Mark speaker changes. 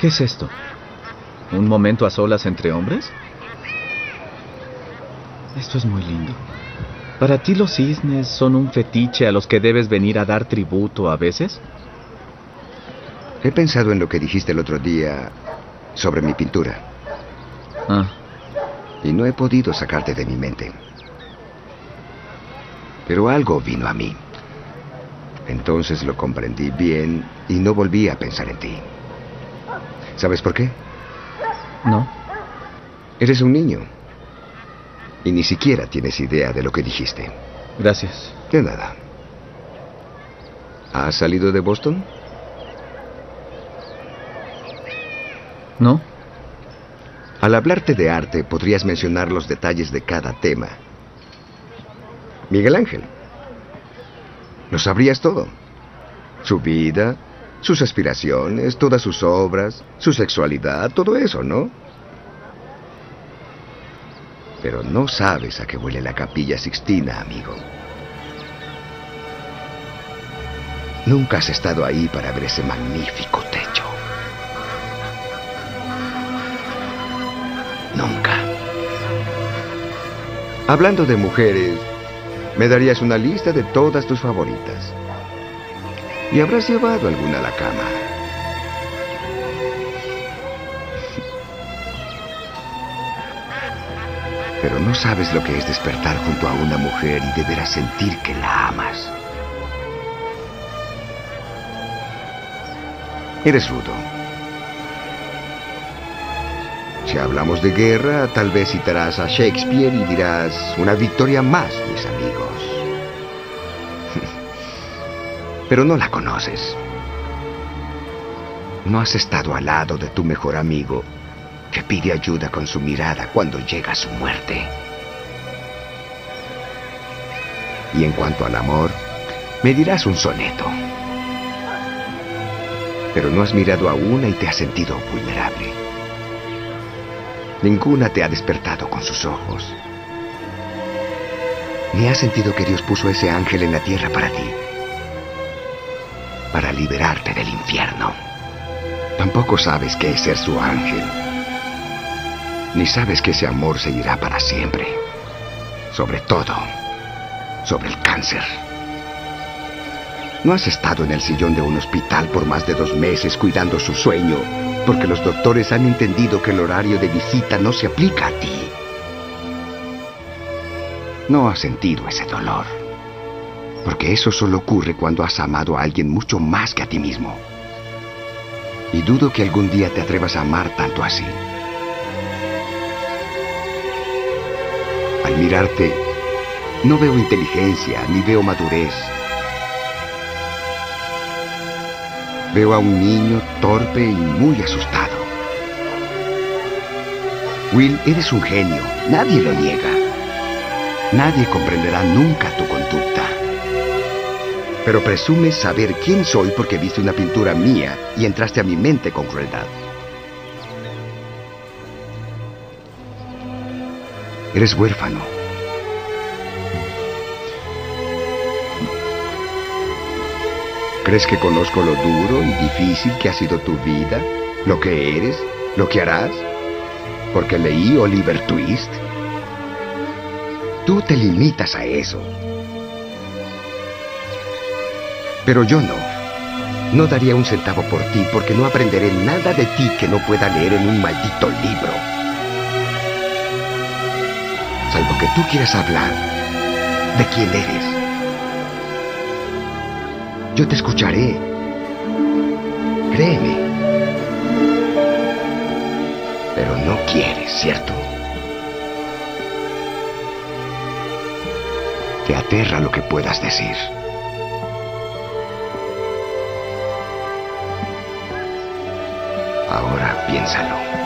Speaker 1: ¿Qué es esto? ¿Un momento a solas entre hombres? Esto es muy lindo. ¿Para ti los cisnes son un fetiche a los que debes venir a dar tributo a veces?
Speaker 2: He pensado en lo que dijiste el otro día sobre mi pintura.
Speaker 1: Ah,
Speaker 2: Y no he podido sacarte de mi mente. Pero algo vino a mí. Entonces lo comprendí bien y no volví a pensar en ti. ¿Sabes por qué?
Speaker 1: no.
Speaker 2: Eres un niño. Y ni siquiera tienes idea de lo que dijiste.
Speaker 1: Gracias.
Speaker 2: De nada. ¿Has salido de Boston?
Speaker 1: ¿No?
Speaker 2: Al hablarte de arte, podrías mencionar los detalles de cada tema. Miguel Ángel. Lo sabrías todo. Su vida, sus aspiraciones, todas sus obras, su sexualidad, todo eso, ¿no? Pero no sabes a qué huele la capilla Sixtina, amigo. Nunca has estado ahí para ver ese magnífico techo. Nunca. Hablando de mujeres, me darías una lista de todas tus favoritas. Y habrás llevado alguna a la cama. Pero no sabes lo que es despertar junto a una mujer y deber sentir que la amas. Eres rudo. Si hablamos de guerra, tal vez citarás a Shakespeare y dirás una victoria más, mis amigos. Pero no la conoces. No has estado al lado de tu mejor amigo que pide ayuda con su mirada cuando llega su muerte. Y en cuanto al amor, me dirás un soneto. Pero no has mirado a una y te has sentido vulnerable. Ninguna te ha despertado con sus ojos. Ni has sentido que Dios puso ese ángel en la tierra para ti. Para liberarte del infierno. Tampoco sabes qué es ser su ángel. Ni sabes que ese amor seguirá para siempre. Sobre todo, sobre el cáncer. No has estado en el sillón de un hospital por más de dos meses cuidando su sueño, porque los doctores han entendido que el horario de visita no se aplica a ti. No has sentido ese dolor, porque eso solo ocurre cuando has amado a alguien mucho más que a ti mismo. Y dudo que algún día te atrevas a amar tanto así. Al mirarte, no veo inteligencia ni veo madurez. Veo a un niño torpe y muy asustado. Will, eres un genio, nadie lo niega. Nadie comprenderá nunca tu conducta. Pero presumes saber quién soy porque viste una pintura mía y entraste a mi mente con crueldad. Eres huérfano. ¿Crees que conozco lo duro y difícil que ha sido tu vida? ¿Lo que eres? ¿Lo que harás? Porque leí Oliver Twist. Tú te limitas a eso. Pero yo no. No daría un centavo por ti porque no aprenderé nada de ti que no pueda leer en un maldito libro. Salvo que tú quieras hablar de quién eres. Yo te escucharé. Créeme. Pero no quieres, ¿cierto? Te aterra lo que puedas decir. Ahora piénsalo.